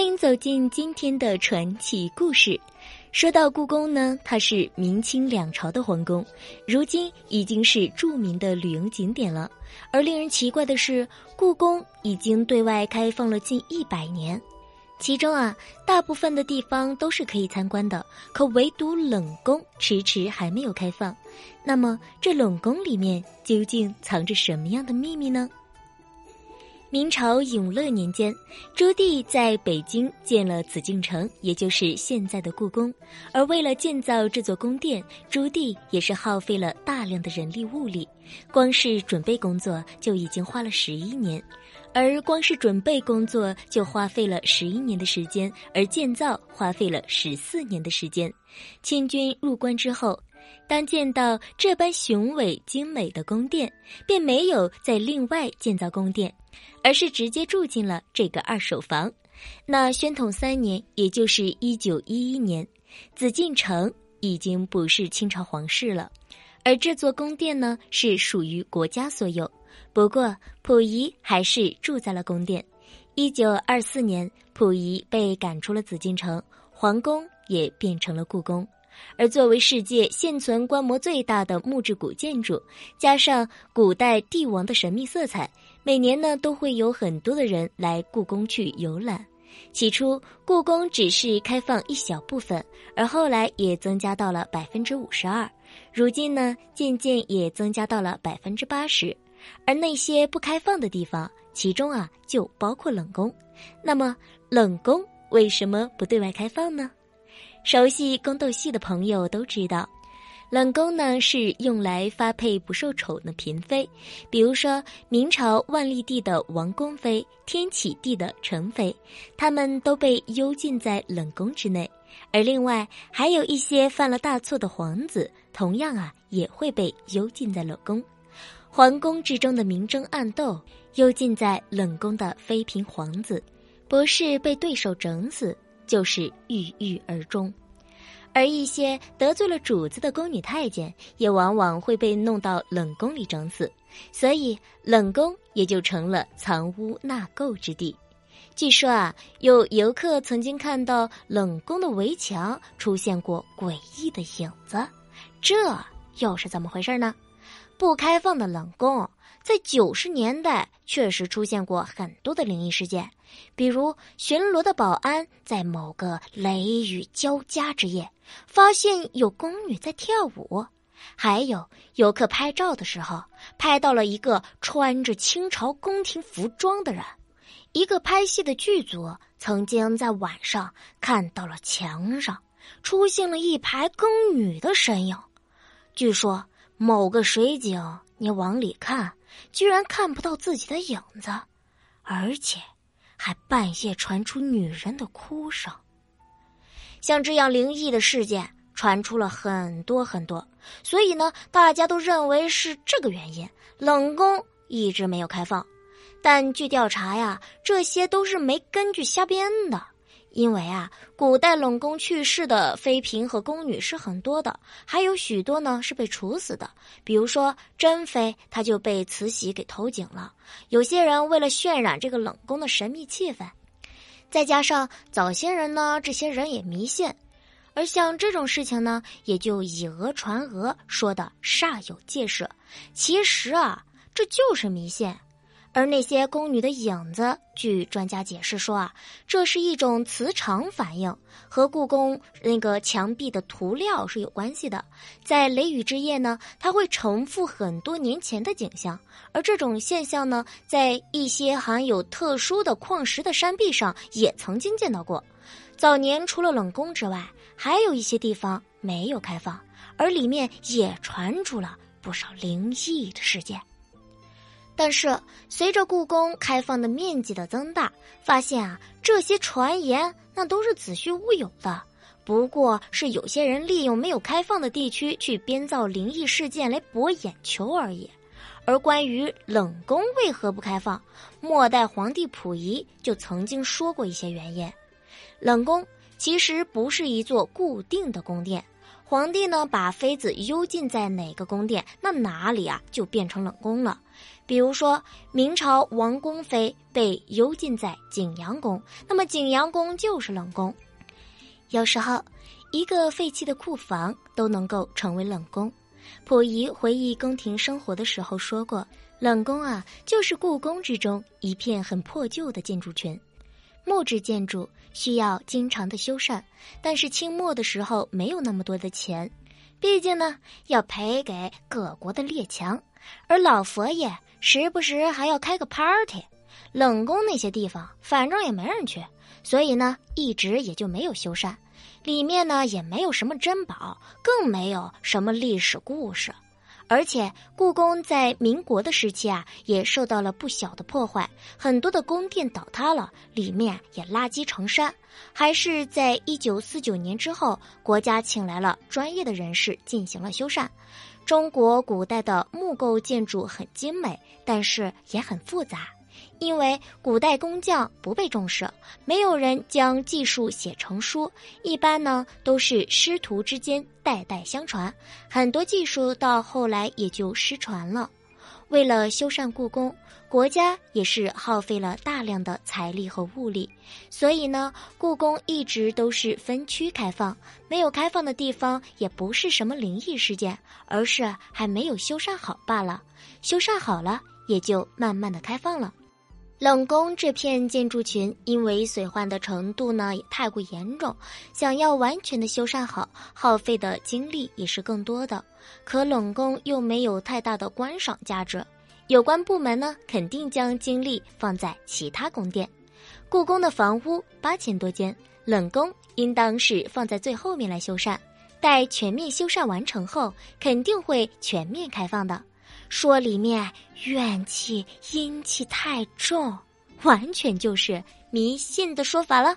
欢迎走进今天的传奇故事。说到故宫呢，它是明清两朝的皇宫，如今已经是著名的旅游景点了。而令人奇怪的是，故宫已经对外开放了近一百年，其中啊，大部分的地方都是可以参观的，可唯独冷宫迟迟还没有开放。那么，这冷宫里面究竟藏着什么样的秘密呢？明朝永乐年间，朱棣在北京建了紫禁城，也就是现在的故宫。而为了建造这座宫殿，朱棣也是耗费了大量的人力物力，光是准备工作就已经花了十一年，而光是准备工作就花费了十一年的时间，而建造花费了十四年的时间。清军入关之后。当见到这般雄伟精美的宫殿，便没有再另外建造宫殿，而是直接住进了这个二手房。那宣统三年，也就是一九一一年，紫禁城已经不是清朝皇室了，而这座宫殿呢是属于国家所有。不过溥仪还是住在了宫殿。一九二四年，溥仪被赶出了紫禁城，皇宫也变成了故宫。而作为世界现存规模最大的木质古建筑，加上古代帝王的神秘色彩，每年呢都会有很多的人来故宫去游览。起初，故宫只是开放一小部分，而后来也增加到了百分之五十二，如今呢渐渐也增加到了百分之八十。而那些不开放的地方，其中啊就包括冷宫。那么，冷宫为什么不对外开放呢？熟悉宫斗戏的朋友都知道，冷宫呢是用来发配不受宠的嫔妃，比如说明朝万历帝的王宫妃、天启帝的宸妃，他们都被幽禁在冷宫之内。而另外还有一些犯了大错的皇子，同样啊也会被幽禁在冷宫。皇宫之中的明争暗斗，幽禁在冷宫的妃嫔皇子，不是被对手整死。就是郁郁而终，而一些得罪了主子的宫女太监，也往往会被弄到冷宫里整死，所以冷宫也就成了藏污纳垢之地。据说啊，有游客曾经看到冷宫的围墙出现过诡异的影子，这又是怎么回事呢？不开放的冷宫。在九十年代，确实出现过很多的灵异事件，比如巡逻的保安在某个雷雨交加之夜，发现有宫女在跳舞；还有游客拍照的时候，拍到了一个穿着清朝宫廷服装的人；一个拍戏的剧组曾经在晚上看到了墙上出现了一排宫女的身影。据说某个水井，你往里看。居然看不到自己的影子，而且还半夜传出女人的哭声。像这样灵异的事件传出了很多很多，所以呢，大家都认为是这个原因，冷宫一直没有开放。但据调查呀，这些都是没根据瞎编的。因为啊，古代冷宫去世的妃嫔和宫女是很多的，还有许多呢是被处死的。比如说珍妃，她就被慈禧给投井了。有些人为了渲染这个冷宫的神秘气氛，再加上早些人呢，这些人也迷信，而像这种事情呢，也就以讹传讹，说的煞有介事。其实啊，这就是迷信。而那些宫女的影子，据专家解释说啊，这是一种磁场反应，和故宫那个墙壁的涂料是有关系的。在雷雨之夜呢，它会重复很多年前的景象，而这种现象呢，在一些含有特殊的矿石的山壁上也曾经见到过。早年除了冷宫之外，还有一些地方没有开放，而里面也传出了不少灵异的事件。但是，随着故宫开放的面积的增大，发现啊，这些传言那都是子虚乌有的，不过是有些人利用没有开放的地区去编造灵异事件来博眼球而已。而关于冷宫为何不开放，末代皇帝溥仪就曾经说过一些原因：冷宫其实不是一座固定的宫殿。皇帝呢把妃子幽禁在哪个宫殿，那哪里啊就变成冷宫了。比如说明朝王宫妃被幽禁在景阳宫，那么景阳宫就是冷宫。有时候，一个废弃的库房都能够成为冷宫。溥仪回忆宫廷生活的时候说过：“冷宫啊，就是故宫之中一片很破旧的建筑群。木质建筑需要经常的修缮，但是清末的时候没有那么多的钱，毕竟呢要赔给各国的列强，而老佛爷时不时还要开个 party。冷宫那些地方反正也没人去，所以呢一直也就没有修缮。”里面呢也没有什么珍宝，更没有什么历史故事，而且故宫在民国的时期啊也受到了不小的破坏，很多的宫殿倒塌了，里面也垃圾成山。还是在一九四九年之后，国家请来了专业的人士进行了修缮。中国古代的木构建筑很精美，但是也很复杂。因为古代工匠不被重视，没有人将技术写成书，一般呢都是师徒之间代代相传，很多技术到后来也就失传了。为了修缮故宫，国家也是耗费了大量的财力和物力，所以呢，故宫一直都是分区开放，没有开放的地方也不是什么灵异事件，而是还没有修缮好罢了。修缮好了，也就慢慢的开放了。冷宫这片建筑群，因为损坏的程度呢也太过严重，想要完全的修缮好，耗费的精力也是更多的。可冷宫又没有太大的观赏价值，有关部门呢肯定将精力放在其他宫殿。故宫的房屋八千多间，冷宫应当是放在最后面来修缮，待全面修缮完成后，肯定会全面开放的。说里面怨气阴气太重，完全就是迷信的说法了。